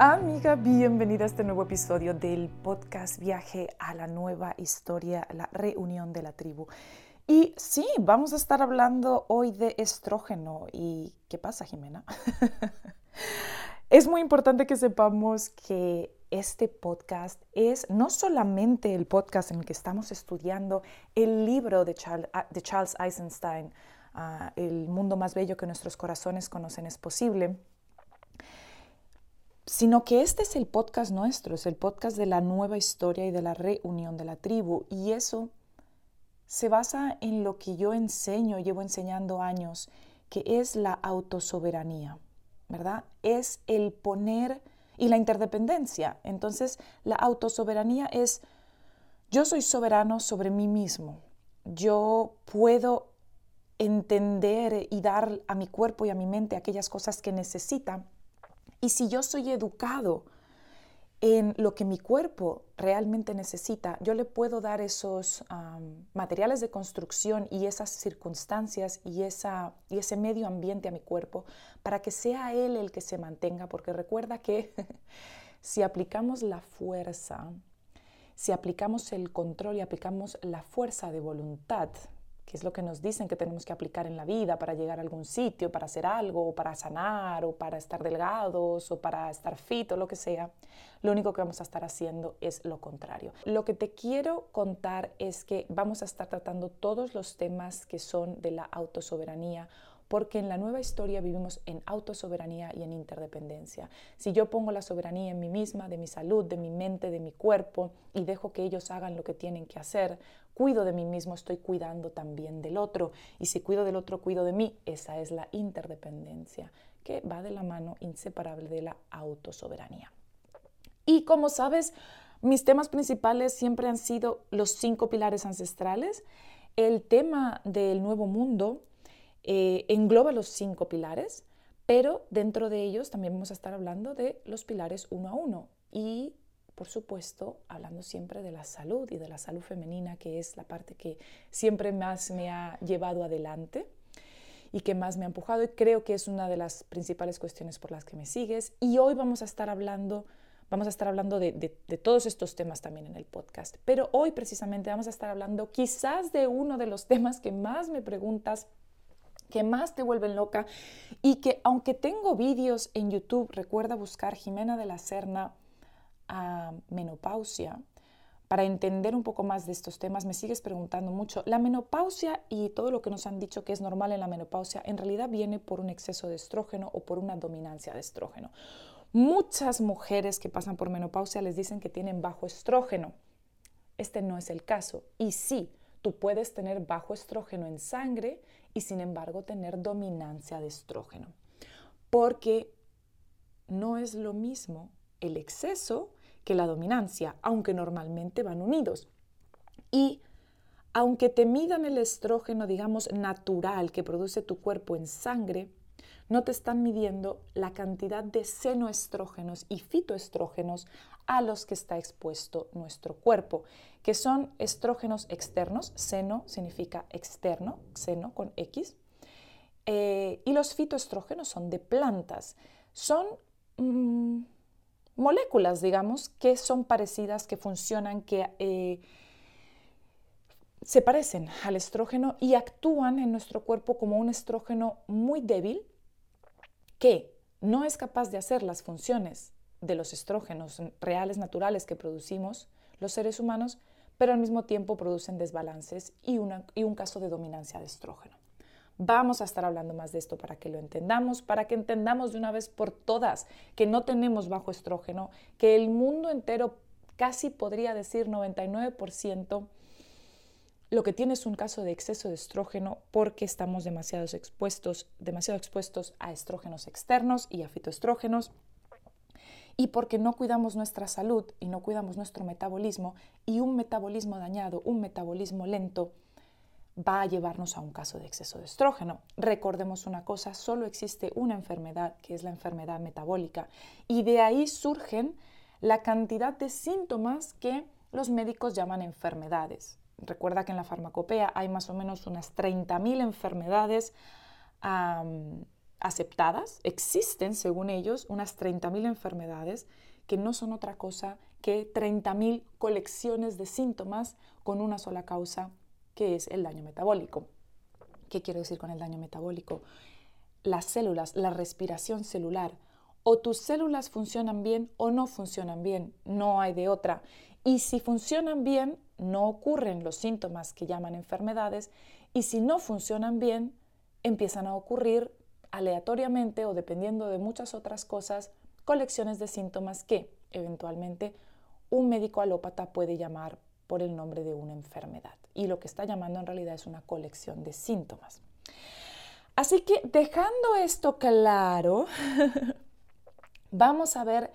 Amiga, bienvenida a este nuevo episodio del podcast Viaje a la Nueva Historia, la reunión de la tribu. Y sí, vamos a estar hablando hoy de estrógeno. ¿Y qué pasa, Jimena? es muy importante que sepamos que este podcast es no solamente el podcast en el que estamos estudiando el libro de Charles, Eisenstein, ah, El mundo más bello que nuestros corazones conocen es posible, sino que este es el podcast nuestro, es el podcast de la nueva historia y de la reunión de la tribu. Y eso se basa en lo que yo enseño, llevo enseñando años, que es la autosoberanía, ¿verdad? Es el poner y la interdependencia. Entonces, la autosoberanía es, yo soy soberano sobre mí mismo. Yo puedo entender y dar a mi cuerpo y a mi mente aquellas cosas que necesitan y si yo soy educado en lo que mi cuerpo realmente necesita, yo le puedo dar esos materiales de construcción y esas circunstancias y, esa, y ese medio ambiente a mi cuerpo para que sea él el que se mantenga, porque recuerda que si aplicamos la fuerza, si aplicamos el control y aplicamos la fuerza de voluntad, que es lo que nos dicen que tenemos que aplicar en la vida para llegar a algún sitio, para hacer algo, para sanar, o para estar delgados, o para estar fit, o lo que sea, lo único que vamos a estar haciendo es lo contrario. Lo que te quiero contar es que vamos a estar tratando todos los temas que son de la autosoberanía porque en la nueva historia vivimos en autosoberanía y en interdependencia. Si yo pongo la soberanía en mí misma, de mi salud, de mi mente, de mi cuerpo, y dejo que ellos hagan lo que tienen que hacer, cuido de mí mismo, estoy cuidando también del otro. Y si cuido del otro, cuido de mí. Esa es la interdependencia, que va de la mano inseparable de la autosoberanía. Y como sabes, mis temas principales siempre han sido los cinco pilares ancestrales. El tema del nuevo mundo eh, engloba los cinco pilares, pero dentro de ellos también vamos a estar hablando de los pilares uno a uno y, por supuesto, hablando siempre de la salud y de la salud femenina, que es la parte que siempre más me ha llevado adelante y que más me ha empujado y creo que es una de las principales cuestiones por las que me sigues. Y hoy vamos a estar hablando Vamos a estar hablando de, de, todos estos temas también en el podcast. Pero hoy precisamente vamos a estar hablando quizás de uno de los temas que más me preguntas que más te vuelven loca y que aunque tengo vídeos en YouTube, recuerda buscar Jimena de la Serna a menopausia para entender un poco más de estos temas. Me sigues preguntando mucho. La menopausia y todo lo que nos han dicho que es normal en la menopausia en realidad viene por un exceso de estrógeno o por una dominancia de estrógeno. Muchas mujeres que pasan por menopausia les dicen que tienen bajo estrógeno. Este no es el caso. Y sí, tú puedes tener bajo estrógeno en sangre y sin embargo tener dominancia de estrógeno. Porque no es lo mismo el exceso que la dominancia, aunque normalmente van unidos. Y aunque te midan el estrógeno, digamos, natural que produce tu cuerpo en sangre, no te están midiendo la cantidad de senoestrógenos y fitoestrógenos a los que está expuesto nuestro cuerpo, que son estrógenos externos, seno significa externo, seno con X, eh, y los fitoestrógenos son de plantas. Son mm, moléculas, digamos, que son parecidas, que funcionan, que eh, se parecen al estrógeno y actúan en nuestro cuerpo como un estrógeno muy débil que no es capaz de hacer las funciones de los estrógenos reales, naturales que producimos los seres humanos, pero al mismo tiempo producen desbalances y, y un caso de dominancia de estrógeno. Vamos a estar hablando más de esto para que lo entendamos, para que entendamos de una vez por todas que no tenemos bajo estrógeno, que el mundo entero, casi podría decir 99%, lo que tiene es un caso de exceso de estrógeno porque estamos demasiado expuestos, demasiado expuestos a estrógenos externos y a fitoestrógenos y porque no cuidamos nuestra salud y no cuidamos nuestro metabolismo y un metabolismo dañado, un metabolismo lento va a llevarnos a un caso de exceso de estrógeno. Recordemos una cosa, solo existe una enfermedad que es la enfermedad metabólica y de ahí surgen la cantidad de síntomas que los médicos llaman enfermedades. Recuerda que en la farmacopea hay más o menos unas 30.000 enfermedades aceptadas. Existen, según ellos, unas 30.000 enfermedades que no son otra cosa que 30.000 colecciones de síntomas con una sola causa, que es el daño metabólico. ¿Qué quiero decir con el daño metabólico? Las células, la respiración celular. O tus células funcionan bien o no funcionan bien, no hay de otra. Y si funcionan bien, no ocurren los síntomas que llaman enfermedades y si no funcionan bien, empiezan a ocurrir aleatoriamente o dependiendo de muchas otras cosas, colecciones de síntomas que eventualmente un médico alópata puede llamar por el nombre de una enfermedad. Y lo que está llamando en realidad es una colección de síntomas. Así que dejando esto claro, vamos a ver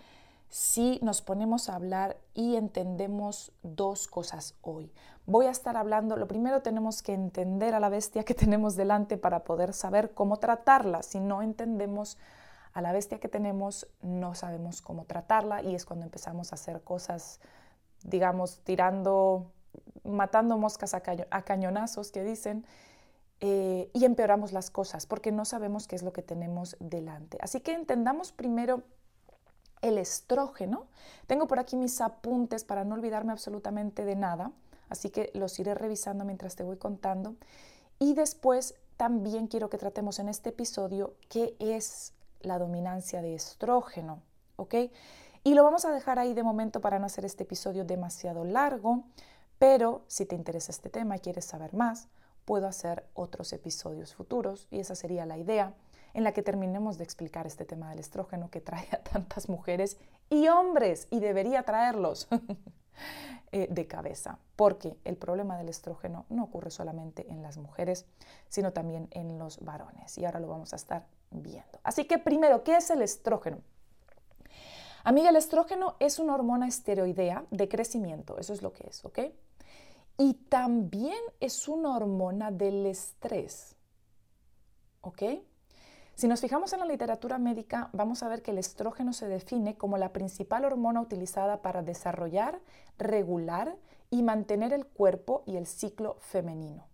si nos ponemos a hablar y entendemos dos cosas hoy. Voy a estar hablando, lo primero tenemos que entender a la bestia que tenemos delante para poder saber cómo tratarla. Si no entendemos a la bestia que tenemos, no sabemos cómo tratarla y es cuando empezamos a hacer cosas, digamos, tirando, matando moscas a, cañonazos que dicen. Eh, y empeoramos las cosas porque no sabemos qué es lo que tenemos delante. Así que entendamos primero el estrógeno. Tengo por aquí mis apuntes para no olvidarme absolutamente de nada, así que los iré revisando mientras te voy contando. Y después también quiero que tratemos en este episodio qué es la dominancia de estrógeno, ¿ok? Y lo vamos a dejar ahí de momento para no hacer este episodio demasiado largo, pero si te interesa este tema y quieres saber más, puedo hacer otros episodios futuros y esa sería la idea en la que terminemos de explicar este tema del estrógeno que trae a tantas mujeres y hombres, y debería traerlos eh, de cabeza, porque el problema del estrógeno no ocurre solamente en las mujeres, sino también en los varones, y ahora lo vamos a estar viendo. Así que primero, ¿qué es el estrógeno? Amiga, el estrógeno es una hormona esteroidea de crecimiento, eso es lo que es, ¿ok? Y también es una hormona del estrés, ¿ok? Si nos fijamos en la literatura médica, vamos a ver que el estrógeno se define como la principal hormona utilizada para desarrollar, regular y mantener el cuerpo y el ciclo femenino.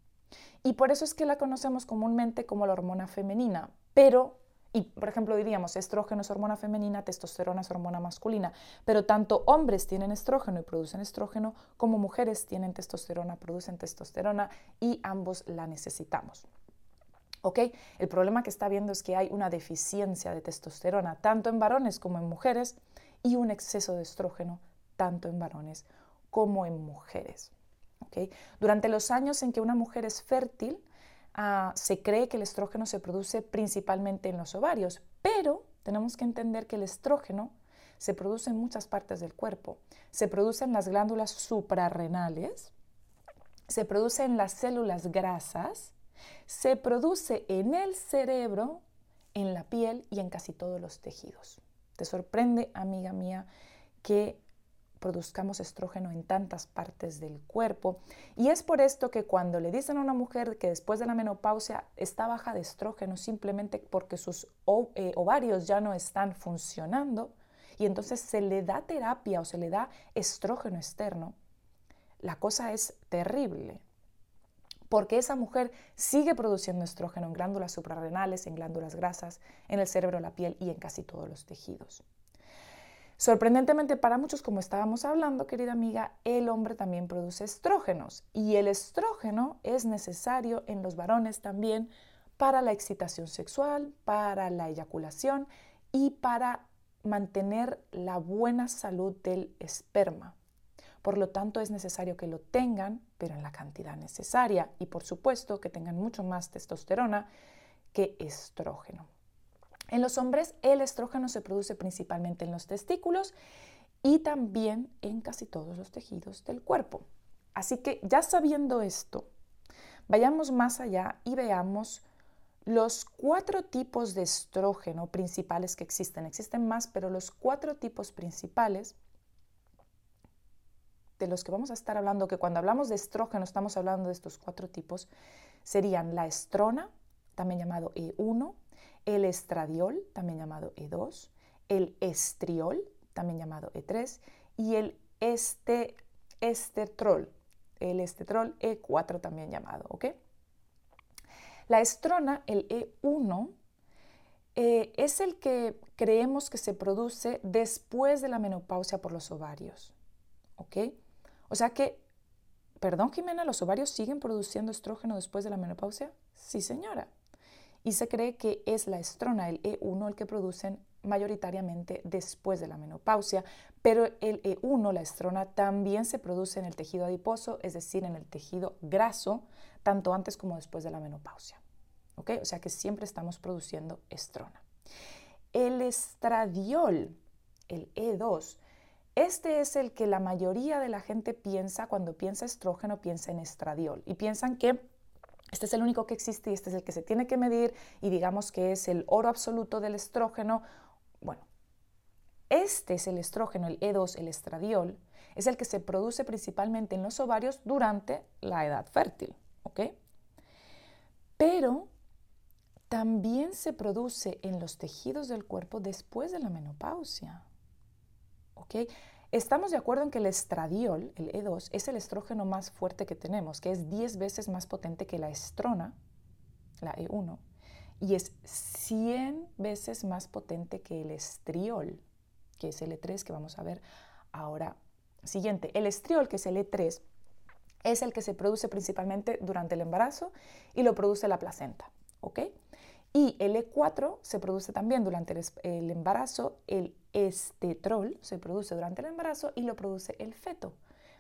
Y por eso es que la conocemos comúnmente como la hormona femenina, pero y por ejemplo diríamos estrógeno es hormona femenina, testosterona es hormona masculina, pero tanto hombres tienen estrógeno y producen estrógeno como mujeres tienen testosterona, producen testosterona y ambos la necesitamos. ¿Ok? El problema que está viendo es que hay una deficiencia de testosterona tanto en varones como en mujeres y un exceso de estrógeno tanto en varones como en mujeres. Durante los años en que una mujer es fértil, ah, se cree que el estrógeno se produce principalmente en los ovarios, pero tenemos que entender que el estrógeno se produce en muchas partes del cuerpo. Se produce en las glándulas suprarrenales, se produce en las células grasas, se produce en el cerebro, en la piel y en casi todos los tejidos. ¿Te sorprende, amiga mía, que produzcamos estrógeno en tantas partes del cuerpo? Y es por esto que cuando le dicen a una mujer que después de la menopausia está baja de estrógeno simplemente porque sus eh, ovarios ya no están funcionando, y entonces se le da terapia o se le da estrógeno externo, la cosa es terrible porque esa mujer sigue produciendo estrógeno en glándulas suprarrenales, en glándulas grasas, en el cerebro, la piel y en casi todos los tejidos. Sorprendentemente para muchos, como estábamos hablando, querida amiga, el hombre también produce estrógenos y el estrógeno es necesario en los varones también para la excitación sexual, para la eyaculación y para mantener la buena salud del esperma. Por lo tanto, es necesario que lo tengan, pero en la cantidad necesaria. Y por supuesto que tengan mucho más testosterona que estrógeno. En los hombres, el estrógeno se produce principalmente en los testículos y también en casi todos los tejidos del cuerpo. Así que ya sabiendo esto, vayamos más allá y veamos los cuatro tipos de estrógeno principales que existen. Existen más, pero los cuatro tipos principales de los que vamos a estar hablando, que cuando hablamos de estrógeno estamos hablando de estos cuatro tipos, serían la estrona, también llamado E1, el estradiol, también llamado E2, el estriol, también llamado E3, y el este, estetrol, el estetrol E4 también llamado, ¿ok? La estrona, el E1, eh, es el que creemos que se produce después de la menopausia por los ovarios, ¿ok? O sea que, perdón Jimena, ¿los ovarios siguen produciendo estrógeno después de la menopausia? Sí, señora. Y se cree que es la estrona, el E1, el que producen mayoritariamente después de la menopausia, pero el E1, la estrona, también se produce en el tejido adiposo, es decir, en el tejido graso, tanto antes como después de la menopausia. ¿Ok? O sea que siempre estamos produciendo estrona. El estradiol, el E2, este es el que la mayoría de la gente piensa cuando piensa estrógeno, piensa en estradiol y piensan que este es el único que existe y este es el que se tiene que medir y digamos que es el oro absoluto del estrógeno. Bueno, este es el estrógeno, el E2, el estradiol, es el que se produce principalmente en los ovarios durante la edad fértil, ¿ok? Pero también se produce en los tejidos del cuerpo después de la menopausia. Estamos de acuerdo en que el estradiol, el E2, es el estrógeno más fuerte que tenemos, que es 10 veces más potente que la estrona, la E1, y es 100 veces más potente que el estriol, que es el E3 que vamos a ver ahora siguiente. El estriol, que es el E3, es el que se produce principalmente durante el embarazo y lo produce la placenta, ¿ok? Y el E4 se produce también durante el, embarazo, el estetrol se produce durante el embarazo y lo produce el feto,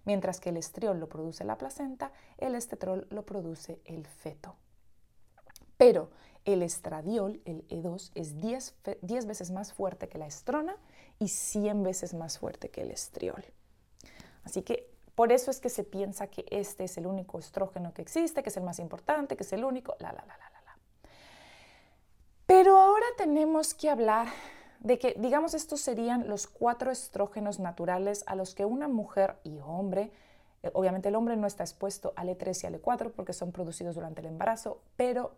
mientras que el estriol lo produce la placenta, el estetrol lo produce el feto. Pero el estradiol, el E2, es 10, 10 veces más fuerte que la estrona y 100 veces más fuerte que el estriol. Así que por eso es que se piensa que este es el único estrógeno que existe, que es el más importante, que es el único, la, la, la, la. Pero ahora tenemos que hablar de que, digamos, estos serían los cuatro estrógenos naturales a los que una mujer y hombre, eh, obviamente el hombre no está expuesto al E3 y al E4 porque son producidos durante el embarazo, pero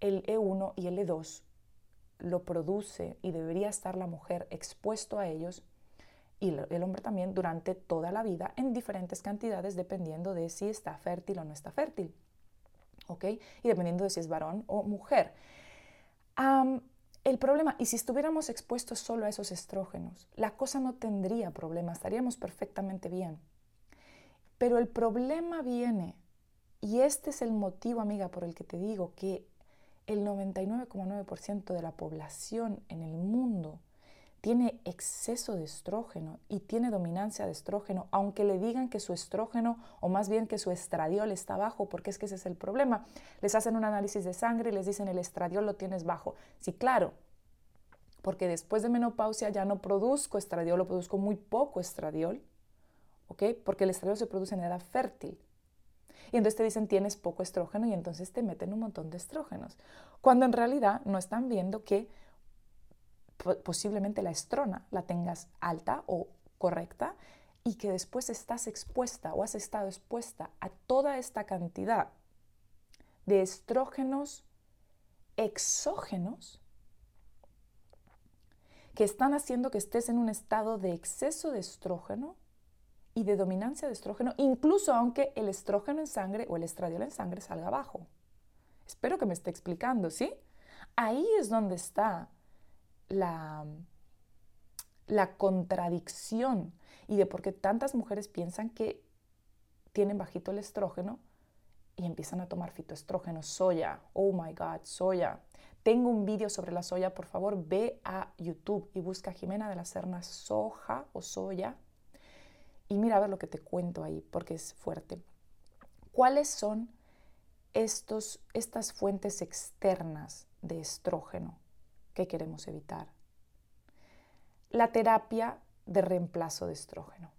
el E1 y el E2 lo produce y debería estar la mujer expuesto a ellos y el hombre también durante toda la vida en diferentes cantidades dependiendo de si está fértil o no está fértil. ¿Ok? Y dependiendo de si es varón o mujer el problema, y si estuviéramos expuestos solo a esos estrógenos, la cosa no tendría problema, estaríamos perfectamente bien. Pero el problema viene, y este es el motivo, amiga, por el que te digo que el 99,9% de la población en el mundo tiene exceso de estrógeno y tiene dominancia de estrógeno, aunque le digan que su estrógeno o más bien que su estradiol está bajo, porque es que ese es el problema. Les hacen un análisis de sangre y les dicen el estradiol lo tienes bajo. Sí, claro, porque después de menopausia ya no produzco estradiol o produzco muy poco estradiol, ¿ok? Porque el estradiol se produce en edad fértil. Y entonces te dicen tienes poco estrógeno y entonces te meten un montón de estrógenos, cuando en realidad no están viendo que posiblemente la estrona la tengas alta o correcta y que después estás expuesta o has estado expuesta a toda esta cantidad de estrógenos exógenos que están haciendo que estés en un estado de exceso de estrógeno y de dominancia de estrógeno, incluso aunque el estrógeno en sangre o el estradiol en sangre salga abajo. Espero que me esté explicando, ¿sí? Ahí es donde está la, la contradicción y de por qué tantas mujeres piensan que tienen bajito el estrógeno y empiezan a tomar fitoestrógeno, soya, oh my god, soya. Tengo un vídeo sobre la soya, por favor, ve a YouTube y busca Jimena de la Serna soja o soya y mira a ver lo que te cuento ahí, porque es fuerte. ¿Cuáles son estos, estas fuentes externas de estrógeno que queremos evitar? La terapia de reemplazo de estrógeno.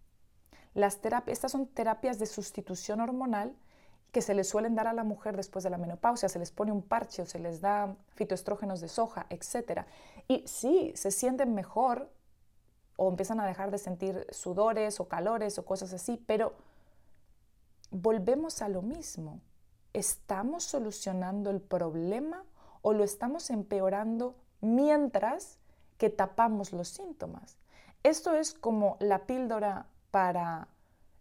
Las estas son terapias de sustitución hormonal que se les suelen dar a la mujer después de la menopausia, se les pone un parche o se les da fitoestrógenos de soja, etc. Y sí, se sienten mejor o empiezan a dejar de sentir sudores o calores o cosas así, pero volvemos a lo mismo. ¿Estamos solucionando el problema o lo estamos empeorando mientras que tapamos los síntomas? Esto es como la píldora para,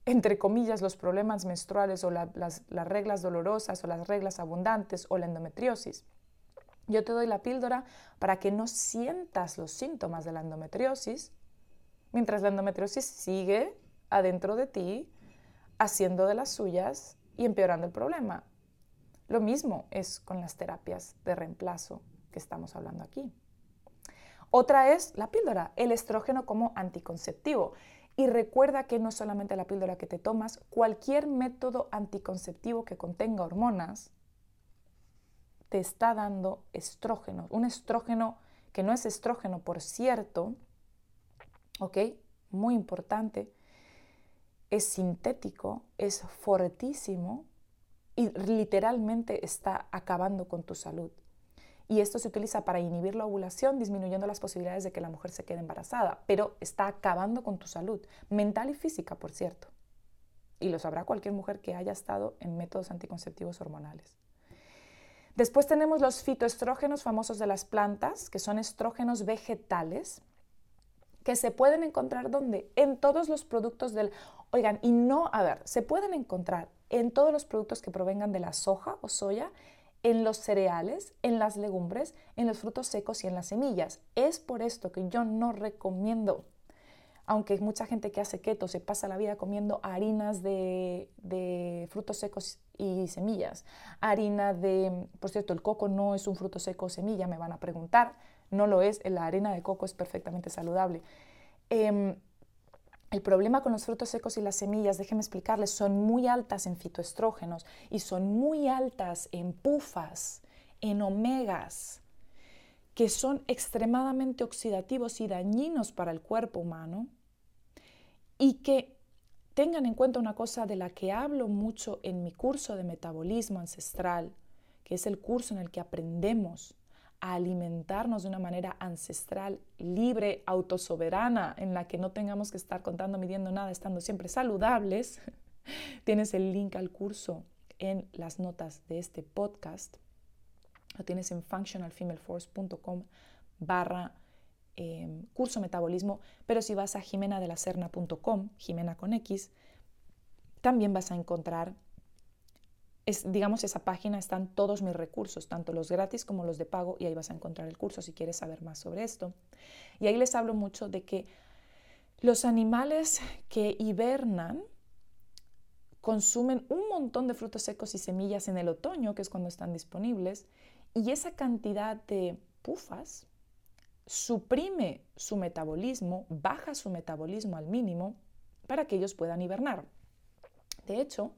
entre comillas, los problemas menstruales o las, las reglas dolorosas o las reglas abundantes o la endometriosis. Yo te doy la píldora para que no sientas los síntomas de la endometriosis, mientras la endometriosis sigue adentro de ti, haciendo de las suyas y empeorando el problema. Lo mismo es con las terapias de reemplazo que estamos hablando aquí. Otra es la píldora, el estrógeno como anticonceptivo. Y recuerda que no solamente la píldora que te tomas, cualquier método anticonceptivo que contenga hormonas te está dando estrógeno. Un estrógeno que no es estrógeno, por cierto, ¿ok? Muy importante, es sintético, es fortísimo y literalmente está acabando con tu salud. Y esto se utiliza para inhibir la ovulación, disminuyendo las posibilidades de que la mujer se quede embarazada, pero está acabando con tu salud, mental y física, por cierto. Y lo sabrá cualquier mujer que haya estado en métodos anticonceptivos hormonales. Después tenemos los fitoestrógenos famosos de las plantas, que son estrógenos vegetales, que se pueden encontrar donde? En todos los productos del... Oigan, y no, a ver, se pueden encontrar en todos los productos que provengan de la soja o soya, en los cereales, en las legumbres, en los frutos secos y en las semillas. Es por esto que yo no recomiendo, aunque mucha gente que hace keto se pasa la vida comiendo harinas de, de frutos secos y semillas, harina de, por cierto, el coco no es un fruto seco o semilla, me van a preguntar, no lo es, la harina de coco es perfectamente saludable. Em, el problema con los frutos secos y las semillas, déjenme explicarles, son muy altas en fitoestrógenos y son muy altas en pufas, en omegas, que son extremadamente oxidativos y dañinos para el cuerpo humano. Y que tengan en cuenta una cosa de la que hablo mucho en mi curso de metabolismo ancestral, que es el curso en el que aprendemos alimentarnos de una manera ancestral, libre, autosoberana, en la que no tengamos que estar contando, midiendo nada, estando siempre saludables, tienes el link al curso en las notas de este podcast. Lo tienes en functionalfemaleforce.com barra em, curso metabolismo, pero si vas a jimenadelacerna.com, Jimena con X, también vas a encontrar es, digamos, esa página están todos mis recursos, tanto los gratis como los de pago, y ahí vas a encontrar el curso si quieres saber más sobre esto. Y ahí les hablo mucho de que los animales que hibernan consumen un montón de frutos secos y semillas en el otoño, que es cuando están disponibles, y esa cantidad de pufas suprime su metabolismo, baja su metabolismo al mínimo para que ellos puedan hibernar. De hecho,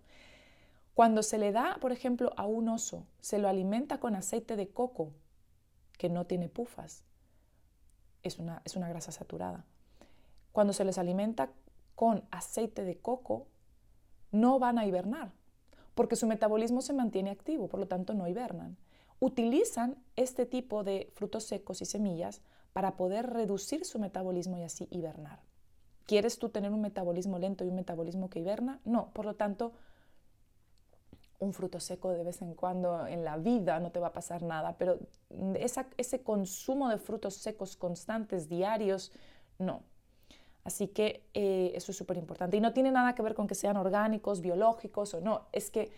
cuando se le da, por ejemplo, a un oso, se lo alimenta con aceite de coco, que no tiene pufas, es una, es una grasa saturada. Cuando se les alimenta con aceite de coco, no van a hibernar, porque su metabolismo se mantiene activo, por lo tanto no hibernan. Utilizan este tipo de frutos secos y semillas para poder reducir su metabolismo y así hibernar. ¿Quieres tú tener un metabolismo lento y un metabolismo que hiberna? No, por lo tanto, un fruto seco de vez en cuando en la vida no te va a pasar nada, pero ese consumo de frutos secos constantes, diarios, no. Así que eh, eso es súper importante. Y no tiene nada que ver con que sean orgánicos, biológicos o no. Es que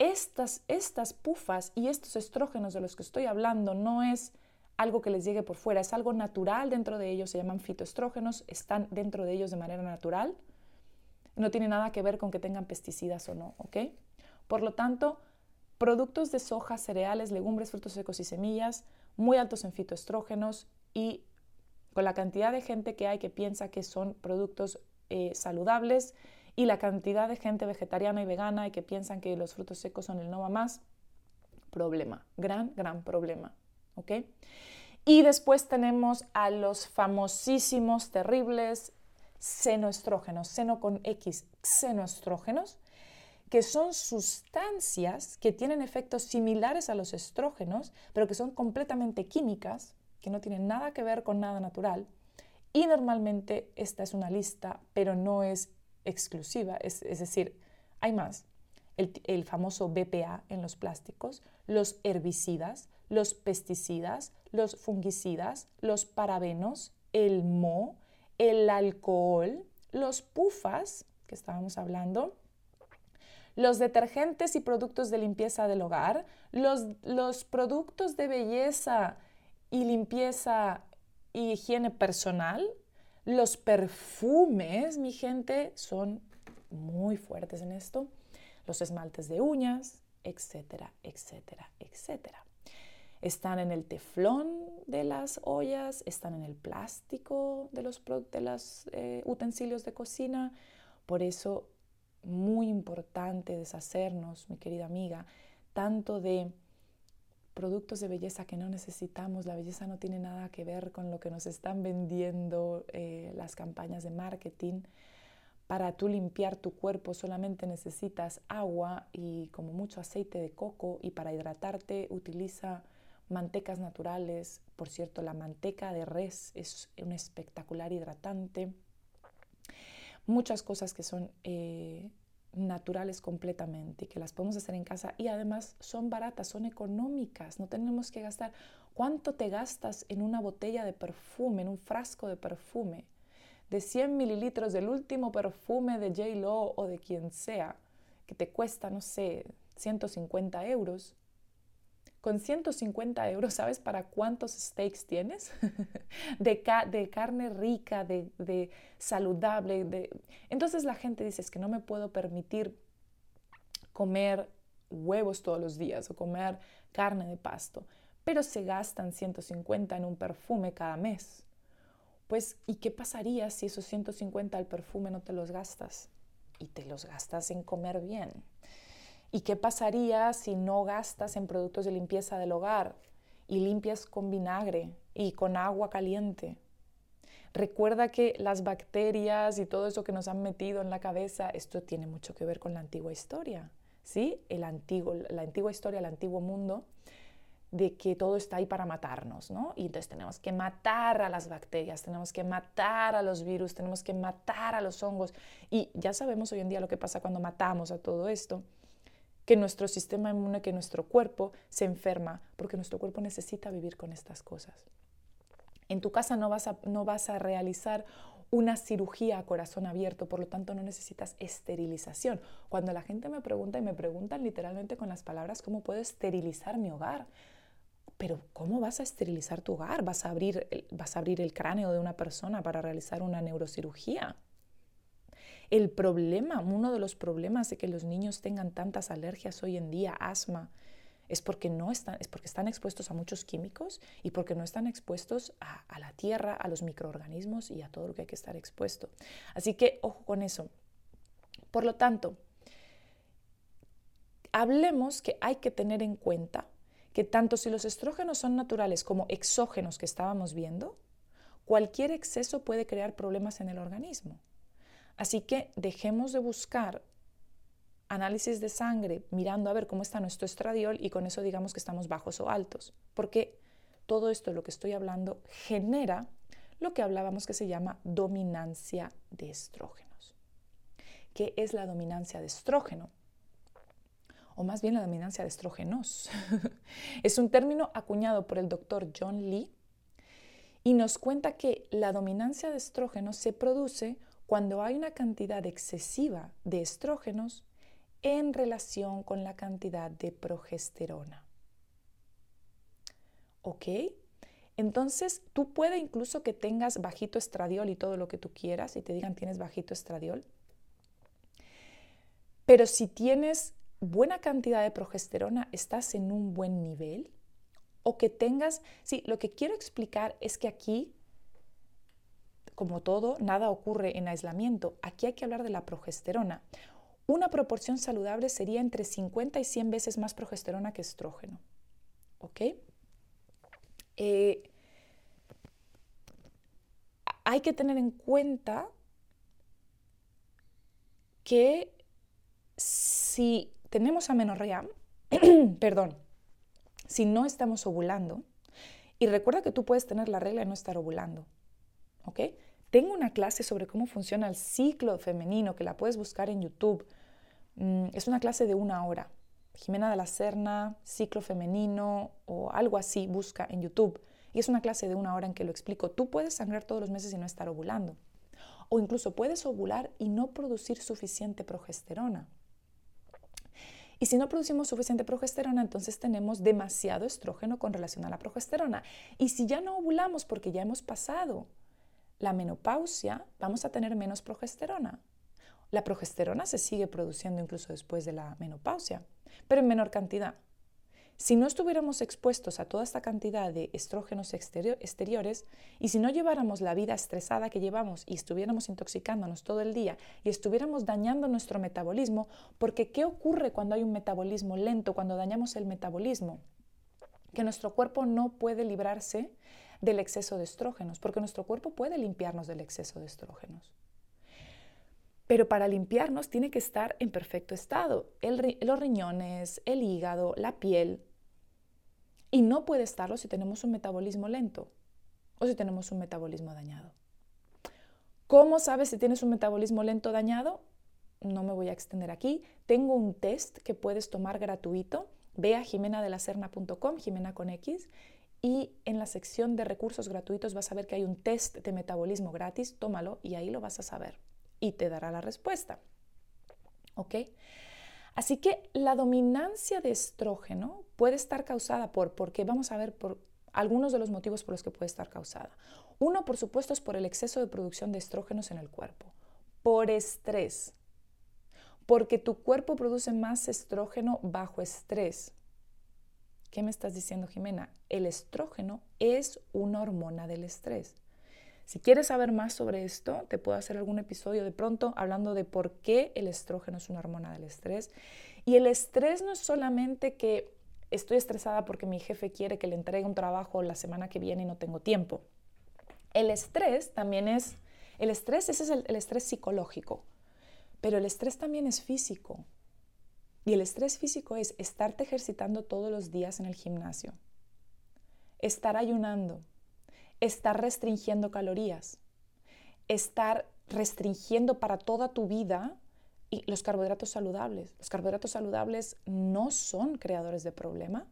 estas, estas pufas y estos estrógenos de los que estoy hablando no es algo que les llegue por fuera, es algo natural dentro de ellos, se llaman fitoestrógenos, están dentro de ellos de manera natural. No tiene nada que ver con que tengan pesticidas o no, ¿ok? Por lo tanto, productos de soja, cereales, legumbres, frutos secos y semillas, muy altos en fitoestrógenos y con la cantidad de gente que hay que piensa que son productos eh, saludables y la cantidad de gente vegetariana y vegana y que piensan que los frutos secos son el no más, problema, gran, gran problema. ¿ok? Y después tenemos a los famosísimos, terribles xenoestrógenos, seno con X, xenoestrógenos, que son sustancias que tienen efectos similares a los estrógenos, pero que son completamente químicas, que no tienen nada que ver con nada natural. Y normalmente esta es una lista, pero no es exclusiva, es, decir, hay más. El, famoso BPA en los plásticos, los herbicidas, los pesticidas, los fungicidas, los parabenos, el mo, el alcohol, los pufas, que estábamos hablando, los detergentes y productos de limpieza del hogar, los, los productos de belleza y limpieza y higiene personal, los perfumes, mi gente, son muy fuertes en esto, los esmaltes de uñas, etcétera, etcétera, etcétera. Están en el teflón de las ollas, están en el plástico de los, de eh, utensilios de cocina. Por eso, muy importante deshacernos, mi querida amiga, tanto de productos de belleza que no necesitamos. La belleza no tiene nada que ver con lo que nos están vendiendo eh, las campañas de marketing. Para tú limpiar tu cuerpo solamente necesitas agua y como mucho aceite de coco y para hidratarte utiliza mantecas naturales. Por cierto, la manteca de res es un espectacular hidratante. Muchas cosas que son eh, naturales completamente y que las podemos hacer en casa y además son baratas, son económicas. No tenemos que gastar. ¿Cuánto te gastas en una botella de perfume, en un frasco de perfume? De 100 mililitros del último perfume de J-Lo o de quien sea, que te cuesta, no sé, 150 euros con 150 euros, ¿sabes para cuántos steaks tienes? de, carne rica, de, saludable. Entonces la gente dice, es que no me puedo permitir comer huevos todos los días o comer carne de pasto, pero se gastan 150 en un perfume cada mes. Pues, ¿y qué pasaría si esos 150 al perfume no te los gastas? Y te los gastas en comer bien. ¿Y qué pasaría si no gastas en productos de limpieza del hogar y limpias con vinagre y con agua caliente? Recuerda que las bacterias y todo eso que nos han metido en la cabeza, esto tiene mucho que ver con la antigua historia, ¿sí? El antiguo, la antigua historia, el antiguo mundo, de que todo está ahí para matarnos, ¿no? Y entonces tenemos que matar a las bacterias, tenemos que matar a los virus, tenemos que matar a los hongos. Y ya sabemos hoy en día lo que pasa cuando matamos a todo esto que nuestro sistema inmune, que nuestro cuerpo se enferma, porque nuestro cuerpo necesita vivir con estas cosas. En tu casa no vas a, no vas a realizar una cirugía a corazón abierto, por lo tanto no necesitas esterilización. Cuando la gente me pregunta y me preguntan literalmente con las palabras, ¿cómo puedo esterilizar mi hogar? Pero ¿cómo vas a esterilizar tu hogar? ¿Vas a abrir, vas a abrir el cráneo de una persona para realizar una neurocirugía? El problema, uno de los problemas de que los niños tengan tantas alergias hoy en día, asma, es porque, no están, es porque están expuestos a muchos químicos y porque no están expuestos a, a la tierra, a los microorganismos y a todo lo que hay que estar expuesto. Así que ojo con eso. Por lo tanto, hablemos que hay que tener en cuenta que tanto si los estrógenos son naturales como exógenos que estábamos viendo, cualquier exceso puede crear problemas en el organismo. Así que dejemos de buscar análisis de sangre mirando a ver cómo está nuestro estradiol y con eso digamos que estamos bajos o altos, porque todo esto, lo que estoy hablando, genera lo que hablábamos que se llama dominancia de estrógenos. ¿Qué es la dominancia de estrógeno? O más bien la dominancia de estrógenos. es un término acuñado por el doctor John Lee y nos cuenta que la dominancia de estrógenos se produce cuando hay una cantidad excesiva de estrógenos en relación con la cantidad de progesterona. ¿Ok? Entonces, tú puedes incluso que tengas bajito estradiol y todo lo que tú quieras y te digan tienes bajito estradiol. Pero si tienes buena cantidad de progesterona, estás en un buen nivel o que tengas, sí, lo que quiero explicar es que aquí, como todo, nada ocurre en aislamiento. Aquí hay que hablar de la progesterona. Una proporción saludable sería entre 50 y 100 veces más progesterona que estrógeno. ¿Ok? Eh, hay que tener en cuenta que si tenemos amenorrea, perdón, si no estamos ovulando, y recuerda que tú puedes tener la regla de no estar ovulando, Tengo una clase sobre cómo funciona el ciclo femenino que la puedes buscar en YouTube. Mm, es una clase de una hora. Jimena de la Serna, ciclo femenino o algo así, busca en YouTube. Y es una clase de una hora en que lo explico. Tú puedes sangrar todos los meses y no estar ovulando. O incluso puedes ovular y no producir suficiente progesterona. Y si no producimos suficiente progesterona, entonces tenemos demasiado estrógeno con relación a la progesterona. Y si ya no ovulamos porque ya hemos pasado la menopausia, vamos a tener menos progesterona. La progesterona se sigue produciendo incluso después de la menopausia, pero en menor cantidad. Si no estuviéramos expuestos a toda esta cantidad de estrógenos exteriores y si no lleváramos la vida estresada que llevamos y estuviéramos intoxicándonos todo el día y estuviéramos dañando nuestro metabolismo, porque ¿qué ocurre cuando hay un metabolismo lento, cuando dañamos el metabolismo? Que nuestro cuerpo no puede librarse del exceso de estrógenos, porque nuestro cuerpo puede limpiarnos del exceso de estrógenos. Pero para limpiarnos tiene que estar en perfecto estado. los riñones, el hígado, la piel, y no puede estarlo si tenemos un metabolismo lento o si tenemos un metabolismo dañado. ¿Cómo sabes si tienes un metabolismo lento dañado? No me voy a extender aquí. Tengo un test que puedes tomar gratuito. Ve a jimenadelacerna.com, Jimena con X, y en la sección de recursos gratuitos vas a ver que hay un test de metabolismo gratis. Tómalo y ahí lo vas a saber y te dará la respuesta. ¿Ok? Así que la dominancia de estrógeno puede estar causada por, porque vamos a ver por algunos de los motivos por los que puede estar causada. Uno, por supuesto, es por el exceso de producción de estrógenos en el cuerpo, por estrés, porque tu cuerpo produce más estrógeno bajo estrés. ¿Qué me estás diciendo, Jimena? El estrógeno es una hormona del estrés. Si quieres saber más sobre esto, te puedo hacer algún episodio de pronto hablando de por qué el estrógeno es una hormona del estrés. Y el estrés no es solamente que estoy estresada porque mi jefe quiere que le entregue un trabajo la semana que viene y no tengo tiempo. El estrés también es, el estrés, ese es el, el estrés psicológico, pero el estrés también es físico. Y el estrés físico es estarte ejercitando todos los días en el gimnasio, estar ayunando, estar restringiendo calorías, estar restringiendo para toda tu vida los carbohidratos saludables. Los carbohidratos saludables no son creadores de problema.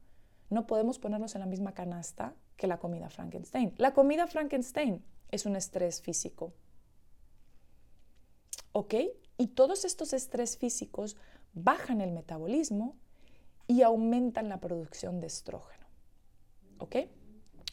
No podemos ponerlos en la misma canasta que la comida Frankenstein. La comida Frankenstein es un estrés físico. ¿Ok? Y todos estos estrés físicos bajan el metabolismo y aumentan la producción de estrógeno. ¿Ok?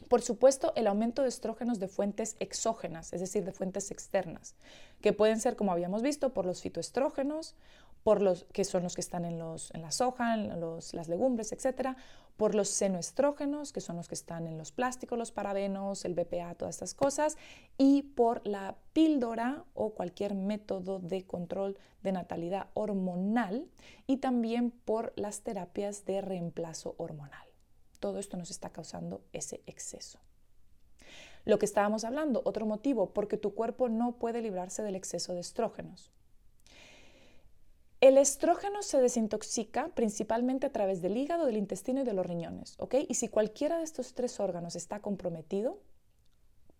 Por supuesto, el aumento de estrógenos de fuentes exógenas, es decir, de fuentes externas, que pueden ser, como habíamos visto, por los fitoestrógenos, por los que son los que están en, los, en la soja, en las legumbres, etc., por los senoestrógenos, que son los que están en los plásticos, los parabenos, el BPA, todas estas cosas, y por la píldora o cualquier método de control de natalidad hormonal, y también por las terapias de reemplazo hormonal todo esto nos está causando ese exceso. Lo que estábamos hablando, otro motivo, porque tu cuerpo no puede librarse del exceso de estrógenos. El estrógeno se desintoxica principalmente a través del hígado, del intestino y de los riñones, ¿ok? Y si cualquiera de estos tres órganos está comprometido,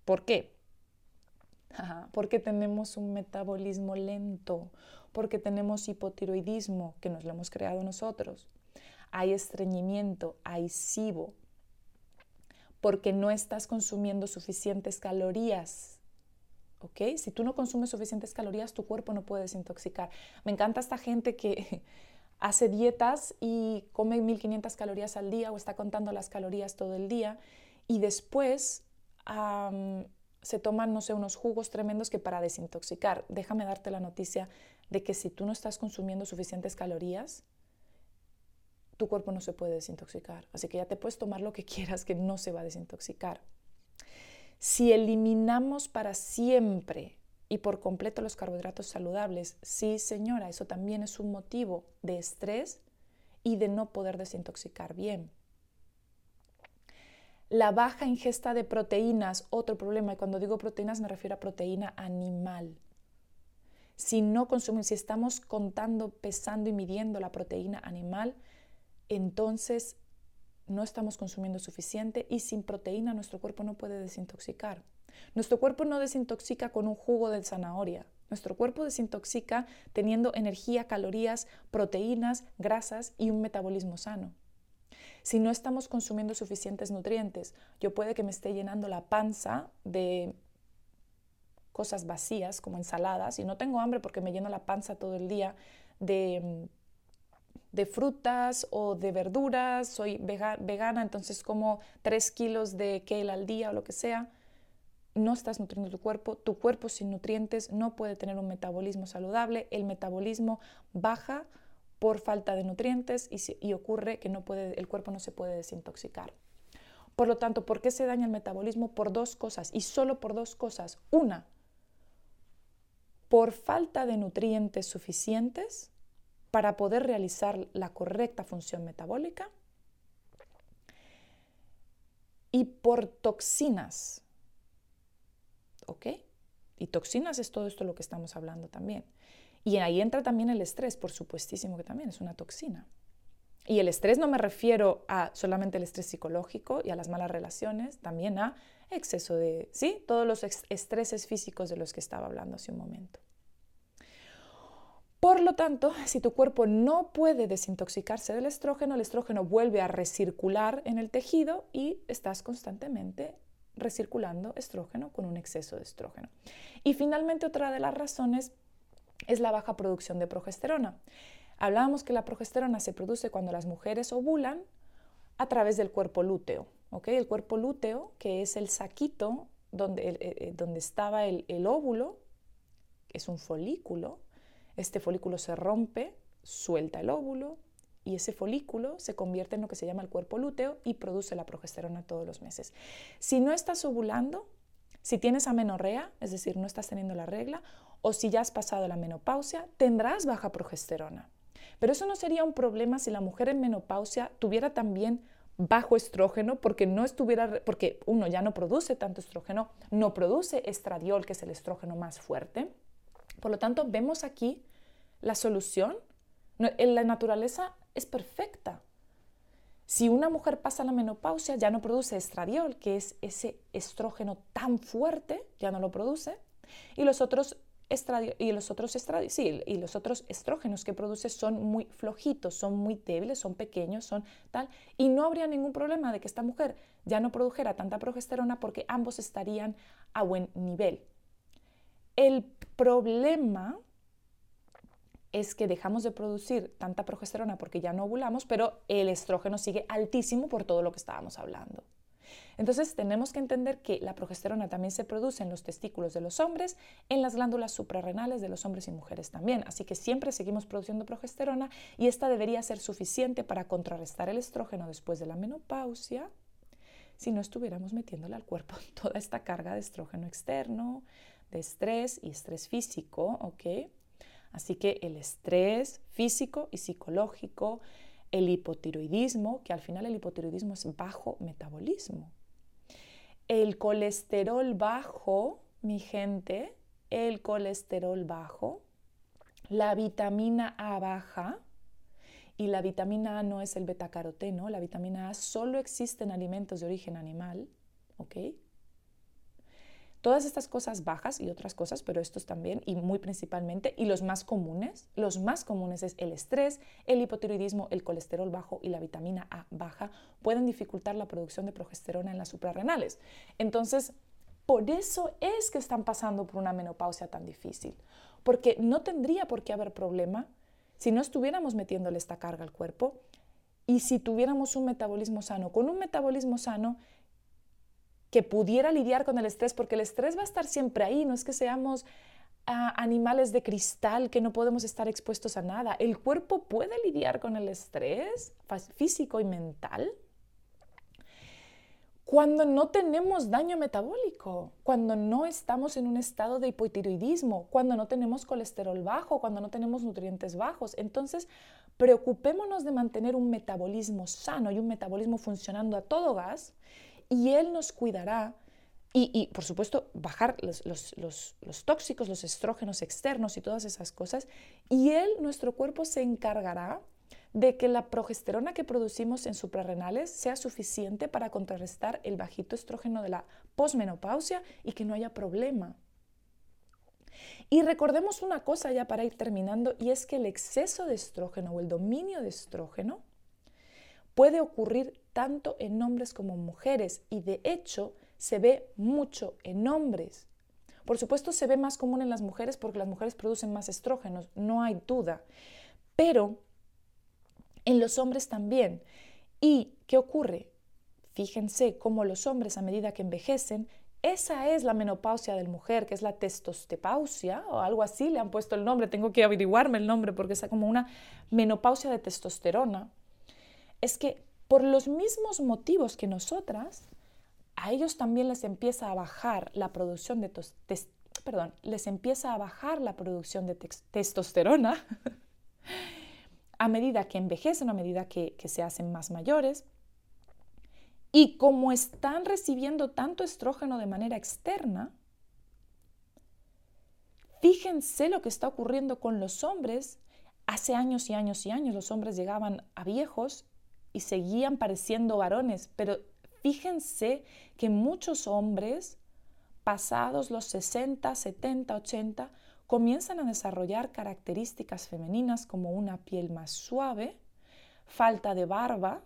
¿por qué? porque tenemos un metabolismo lento, porque tenemos hipotiroidismo que nos lo hemos creado nosotros, hay estreñimiento, hay SIBO, porque no estás consumiendo suficientes calorías. ¿Ok? Si tú no consumes suficientes calorías, tu cuerpo no puede desintoxicar. Me encanta esta gente que hace dietas y come 1500 calorías al día o está contando las calorías todo el día y después se toman, no sé, unos jugos tremendos que para desintoxicar. Déjame darte la noticia de que si tú no estás consumiendo suficientes calorías, tu cuerpo no se puede desintoxicar. Así que ya te puedes tomar lo que quieras que no se va a desintoxicar. Si eliminamos para siempre y por completo los carbohidratos saludables, sí señora, eso también es un motivo de estrés y de no poder desintoxicar bien. La baja ingesta de proteínas, otro problema, y cuando digo proteínas me refiero a proteína animal. Si no consumimos, si estamos contando, pesando y midiendo la proteína animal, entonces no estamos consumiendo suficiente y sin proteína nuestro cuerpo no puede desintoxicar. Nuestro cuerpo no desintoxica con un jugo de zanahoria. Nuestro cuerpo desintoxica teniendo energía, calorías, proteínas, grasas y un metabolismo sano. Si no estamos consumiendo suficientes nutrientes, yo puede que me esté llenando la panza de cosas vacías como ensaladas y no tengo hambre porque me lleno la panza todo el día de, de frutas o de verduras, soy vegana, entonces como 3 kilos de kale al día o lo que sea, no estás nutriendo tu cuerpo, tu cuerpo sin nutrientes no puede tener un metabolismo saludable, el metabolismo baja por falta de nutrientes y, ocurre que no puede, el cuerpo no se puede desintoxicar. Por lo tanto, ¿por qué se daña el metabolismo? Por dos cosas y solo por dos cosas. Una, por falta de nutrientes suficientes para poder realizar la correcta función metabólica y por toxinas. ¿Ok? Y toxinas es todo esto lo que estamos hablando también. Y ahí entra también el estrés, por supuestísimo que también es una toxina. Y el estrés no me refiero a solamente el estrés psicológico y a las malas relaciones, también a exceso de, ¿sí? Todos los estreses físicos de los que estaba hablando hace un momento. Por lo tanto, si tu cuerpo no puede desintoxicarse del estrógeno, el estrógeno vuelve a recircular en el tejido y estás constantemente recirculando estrógeno con un exceso de estrógeno. Y finalmente, otra de las razones es la baja producción de progesterona. Hablábamos que la progesterona se produce cuando las mujeres ovulan a través del cuerpo lúteo. El cuerpo lúteo, que es el saquito donde, eh, eh, donde estaba el, el óvulo, es un folículo. Este folículo se rompe, suelta el óvulo y ese folículo se convierte en lo que se llama el cuerpo lúteo y produce la progesterona todos los meses. Si no estás ovulando, si tienes amenorrea, es decir, no estás teniendo la regla, o si ya has pasado la menopausia, tendrás baja progesterona. Pero eso no sería un problema si la mujer en menopausia tuviera también bajo estrógeno porque no estuviera porque uno ya no produce tanto estrógeno, no produce estradiol, que es el estrógeno más fuerte. Por lo tanto, vemos aquí la solución. La naturaleza es perfecta. Si una mujer pasa la menopausia, ya no produce estradiol, que es ese estrógeno tan fuerte, ya no lo produce, y los otros y los otros y los otros estrógenos que produce son muy flojitos, son muy débiles, son pequeños, son tal, y no habría ningún problema de que esta mujer ya no produjera tanta progesterona porque ambos estarían a buen nivel. El problema es que dejamos de producir tanta progesterona porque ya no ovulamos, pero el estrógeno sigue altísimo por todo lo que estábamos hablando. Entonces tenemos que entender que la progesterona también se produce en los testículos de los hombres, en las glándulas suprarrenales de los hombres y mujeres también. Así que siempre seguimos produciendo progesterona y esta debería ser suficiente para contrarrestar el estrógeno después de la menopausia si no estuviéramos metiéndole al cuerpo toda esta carga de estrógeno externo, estrés y estrés físico, ¿ok? Así que el estrés físico y psicológico, el hipotiroidismo, que al final el hipotiroidismo es bajo metabolismo. El colesterol bajo, mi gente, el colesterol bajo, la vitamina A baja, y la vitamina A no es el betacaroteno, la vitamina A solo existe en alimentos de origen animal, ¿ok? Todas estas cosas bajas y otras cosas, pero estos también y muy principalmente, y los más comunes, los más comunes es el estrés, el hipotiroidismo, el colesterol bajo y la vitamina A baja, pueden dificultar la producción de progesterona en las suprarrenales. Entonces, por eso es que están pasando por una menopausia tan difícil, porque no tendría por qué haber problema si no estuviéramos metiéndole esta carga al cuerpo y si tuviéramos un metabolismo sano. Con un metabolismo sano que pudiera lidiar con el estrés, porque el estrés va a estar siempre ahí, no es que seamos animales de cristal que no podemos estar expuestos a nada. ¿El cuerpo puede lidiar con el estrés físico y mental? Cuando no tenemos daño metabólico, cuando no estamos en un estado de hipotiroidismo, cuando no tenemos colesterol bajo, cuando no tenemos nutrientes bajos. Entonces, preocupémonos de mantener un metabolismo sano y un metabolismo funcionando a todo gas y Él nos cuidará y, por supuesto, bajar los, los, tóxicos, los estrógenos externos y todas esas cosas. Y él, nuestro cuerpo, se encargará de que la progesterona que producimos en suprarrenales sea suficiente para contrarrestar el bajito estrógeno de la posmenopausia y que no haya problema. Y recordemos una cosa ya para ir terminando, y es que el exceso de estrógeno o el dominio de estrógeno puede ocurrir tanto en hombres como en mujeres y de hecho se ve mucho en hombres. Por supuesto se ve más común en las mujeres porque las mujeres producen más estrógenos, no hay duda. Pero en los hombres también. ¿Y qué ocurre? Fíjense cómo los hombres a medida que envejecen, esa es la menopausia del mujer, que es la testostepausia o algo así, le han puesto el nombre, tengo que averiguarme el nombre porque es como una menopausia de testosterona. Es que por los mismos motivos que nosotras, a ellos también les empieza a bajar la producción de perdón, les empieza a bajar la producción de testosterona a medida que envejecen, a medida que, que se hacen más mayores. Y como están recibiendo tanto estrógeno de manera externa, fíjense lo que está ocurriendo con los hombres. Hace años y años y años los hombres llegaban a viejos y seguían pareciendo varones, pero fíjense que muchos hombres, pasados los 60, 70, 80, comienzan a desarrollar características femeninas como una piel más suave, falta de barba,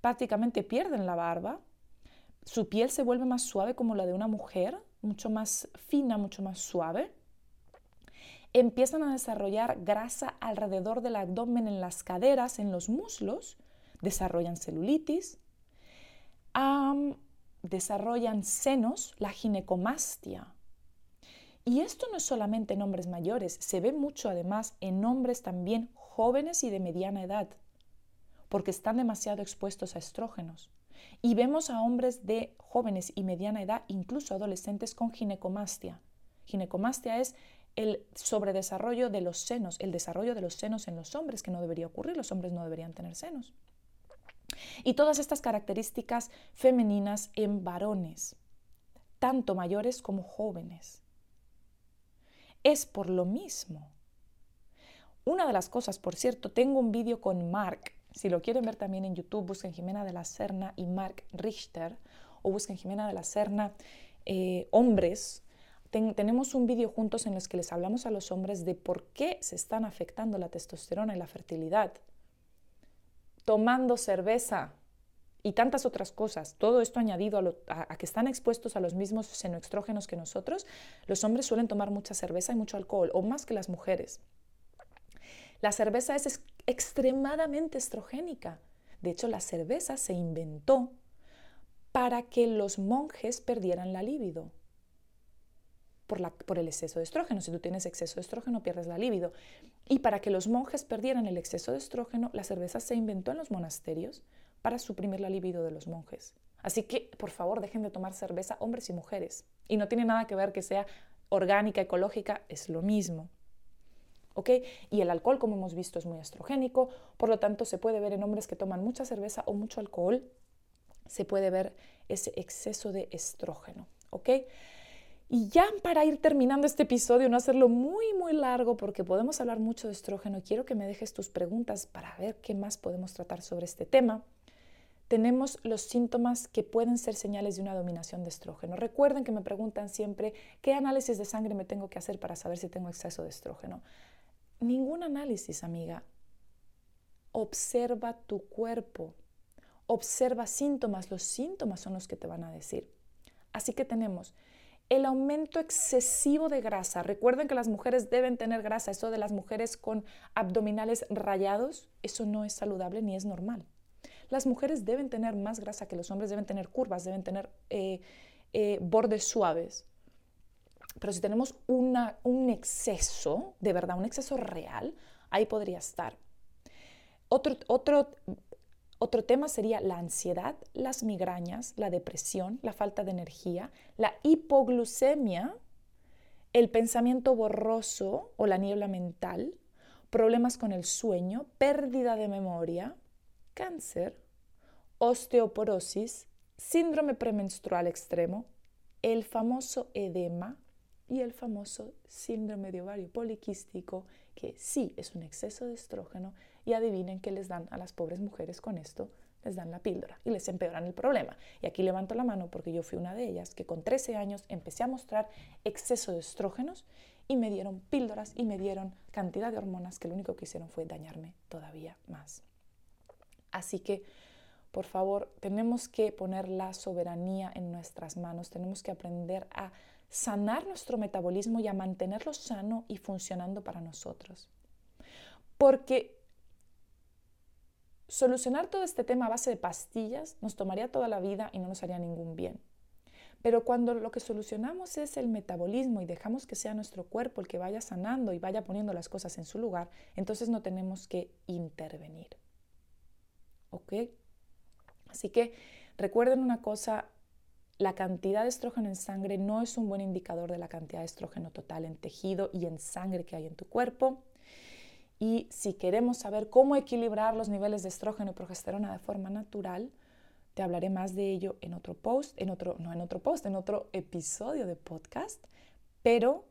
prácticamente pierden la barba, su piel se vuelve más suave como la de una mujer, mucho más fina, mucho más suave. Empiezan a desarrollar grasa alrededor del abdomen, en las caderas, en los muslos, desarrollan celulitis, desarrollan senos, la ginecomastia. Y esto no es solamente en hombres mayores, se ve mucho además en hombres también jóvenes y de mediana edad, porque están demasiado expuestos a estrógenos. Y vemos a hombres de jóvenes y mediana edad, incluso adolescentes, con ginecomastia. Ginecomastia es el sobredesarrollo de los senos, el desarrollo de los senos en los hombres, que no debería ocurrir, los hombres no deberían tener senos. Y todas estas características femeninas en varones, tanto mayores como jóvenes. Es por lo mismo. Una de las cosas, por cierto, tengo un vídeo con Mark. Si lo quieren ver también en YouTube, busquen Jimena de la Serna y Mark Richter o busquen Jimena de la Serna eh, hombres. tenemos un vídeo juntos en los que les hablamos a los hombres de por qué se están afectando la testosterona y la fertilidad tomando cerveza y tantas otras cosas, todo esto añadido a, que están expuestos a los mismos senoestrógenos que nosotros, los hombres suelen tomar mucha cerveza y mucho alcohol, o más que las mujeres. La cerveza es extremadamente estrogénica. De hecho, la cerveza se inventó para que los monjes perdieran la libido por, el exceso de estrógeno. Si tú tienes exceso de estrógeno, pierdes la libido. Y para que los monjes perdieran el exceso de estrógeno, la cerveza se inventó en los monasterios para suprimir la libido de los monjes. Así que, por favor, dejen de tomar cerveza hombres y mujeres. Y no tiene nada que ver que sea orgánica, ecológica, es lo mismo. ¿Ok? Y el alcohol, como hemos visto, es muy estrogénico, por lo tanto se puede ver en hombres que toman mucha cerveza o mucho alcohol, se puede ver ese exceso de estrógeno. ¿Ok? Y ya para ir terminando este episodio, no hacerlo muy, muy largo porque podemos hablar mucho de estrógeno, quiero que me dejes tus preguntas para ver qué más podemos tratar sobre este tema. Tenemos los síntomas que pueden ser señales de una dominación de estrógeno. Recuerden que me preguntan siempre qué análisis de sangre me tengo que hacer para saber si tengo exceso de estrógeno. Ningún análisis, amiga. Observa tu cuerpo. Observa síntomas. Los síntomas son los que te van a decir. Así que tenemos el aumento excesivo de grasa. Recuerden que las mujeres deben tener grasa. Eso de las mujeres con abdominales rayados, eso no es saludable ni es normal. Las mujeres deben tener más grasa que los hombres, deben tener curvas, deben tener eh, eh, bordes suaves. Pero si tenemos un exceso, de verdad, un exceso real, ahí podría estar. Otro, otro, otro tema sería la ansiedad, las migrañas, la depresión, la falta de energía, la hipoglucemia, el pensamiento borroso o la niebla mental, problemas con el sueño, pérdida de memoria, cáncer, osteoporosis, síndrome premenstrual extremo, el famoso edema y el famoso síndrome de ovario poliquístico, que sí es un exceso de estrógeno y adivinen qué les dan a las pobres mujeres con esto, les dan la píldora y les empeoran el problema. Y aquí levanto la mano porque yo fui una de ellas que con 13 años empecé a mostrar exceso de estrógenos y me dieron píldoras y me dieron cantidad de hormonas que lo único que hicieron fue dañarme todavía más. Así que por favor, tenemos que poner la soberanía en nuestras manos, tenemos que aprender a sanar nuestro metabolismo y a mantenerlo sano y funcionando para nosotros. Porque solucionar todo este tema a base de pastillas nos tomaría toda la vida y no nos haría ningún bien. Pero cuando lo que solucionamos es el metabolismo y dejamos que sea nuestro cuerpo el que vaya sanando y vaya poniendo las cosas en su lugar, entonces no tenemos que intervenir. ¿Ok? Así que recuerden una cosa, la cantidad de estrógeno en sangre no es un buen indicador de la cantidad de estrógeno total en tejido y en sangre que hay en tu cuerpo. Y si queremos saber cómo equilibrar los niveles de estrógeno y progesterona de forma natural, te hablaré más de ello en otro post, en otro, no en otro post, en otro episodio de podcast. Pero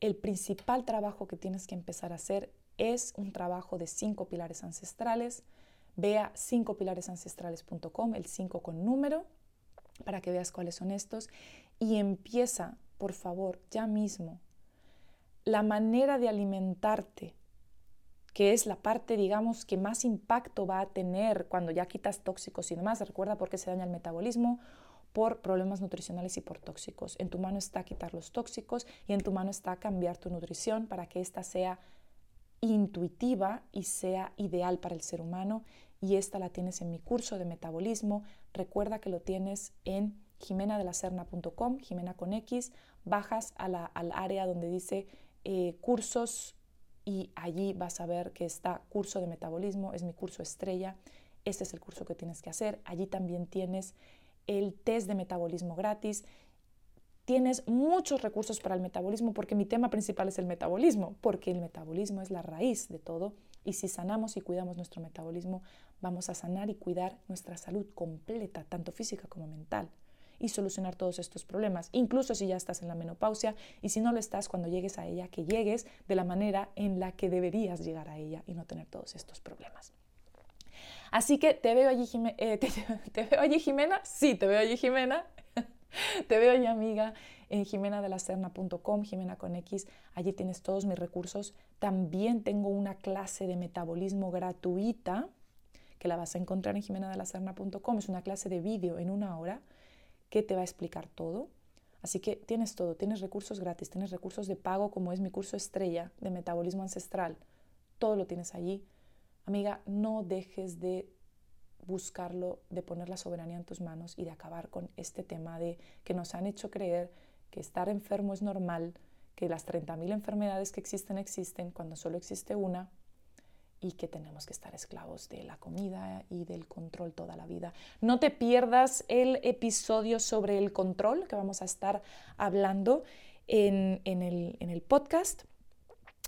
el principal trabajo que tienes que empezar a hacer es un trabajo de cinco pilares ancestrales, Vea 5pilaresancestrales.com, el 5 con número, para que veas cuáles son estos. Y empieza, por favor, ya mismo, la manera de alimentarte, que es la parte, digamos, que más impacto va a tener cuando ya quitas tóxicos y demás. Recuerda por qué se daña el metabolismo, por problemas nutricionales y por tóxicos. En tu mano está quitar los tóxicos y en tu mano está cambiar tu nutrición para que ésta sea intuitiva y sea ideal para el ser humano y esta la tienes en mi curso de metabolismo. Recuerda que lo tienes en jimenadelacerna.com, Jimena con X, bajas al área donde dice eh, cursos y allí vas a ver que está curso de metabolismo, es mi curso estrella. Este es el curso que tienes que hacer. Allí también tienes el test de metabolismo gratis. Tienes muchos recursos para el metabolismo porque mi tema principal es el metabolismo, porque el metabolismo es la raíz de todo y si sanamos y cuidamos nuestro metabolismo, vamos a sanar y cuidar nuestra salud completa, tanto física como mental, y solucionar todos estos problemas, incluso si ya estás en la menopausia y si no lo estás cuando llegues a ella, que llegues de la manera en la que deberías llegar a ella y no tener todos estos problemas. Así que te veo allí, eh, te veo allí Jimena, sí, te veo allí Jimena, te veo allí amiga en jimenadelacerna.com, Jimena con X, allí tienes todos mis recursos. También tengo una clase de metabolismo gratuita que la vas a encontrar en jimenadelacerna.com. Es una clase de vídeo en una hora que te va a explicar todo. Así que tienes todo, tienes recursos gratis, tienes recursos de pago como es mi curso estrella de metabolismo ancestral. Todo lo tienes allí. Amiga, no dejes de buscarlo, de poner la soberanía en tus manos y de acabar con este tema de que nos han hecho creer que estar enfermo es normal, que las 30.000 enfermedades que existen existen cuando solo existe una y que tenemos que estar esclavos de la comida y del control toda la vida. No te pierdas el episodio sobre el control que vamos a estar hablando en, el, en el podcast,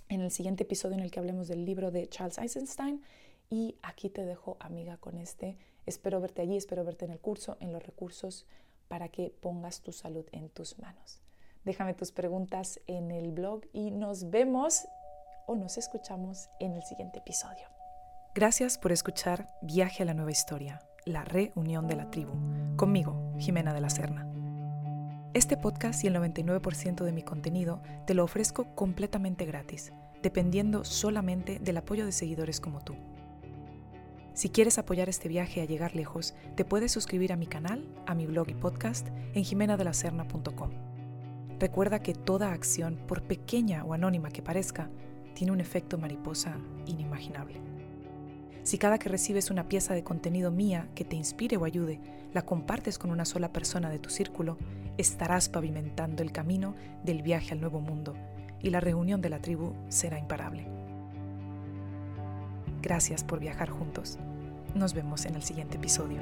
en el siguiente episodio en el que hablemos del libro de Charles Eisenstein. Y aquí te dejo, amiga, con este. Espero verte allí, espero verte en el curso, en los recursos para que pongas tu salud en tus manos. Déjame tus preguntas en el blog y nos vemos nos escuchamos en el siguiente episodio. Gracias por escuchar Viaje a la Nueva Historia, la reunión de la tribu, conmigo, Jimena de la Serna. Este podcast y el 99% de mi contenido te lo ofrezco completamente gratis, dependiendo solamente del apoyo de seguidores como tú. Si quieres apoyar este viaje a llegar lejos, te puedes suscribir a mi canal, a mi blog y podcast en jimenadelacerna.com. Recuerda que toda acción, por pequeña o anónima que parezca, tiene un efecto mariposa inimaginable. Si cada que recibes una pieza de contenido mía que te inspire o ayude, la compartes con una sola persona de tu círculo, estarás pavimentando el camino del viaje al nuevo mundo y la reunión de la tribu será imparable. Gracias por viajar juntos. Nos vemos en el siguiente episodio.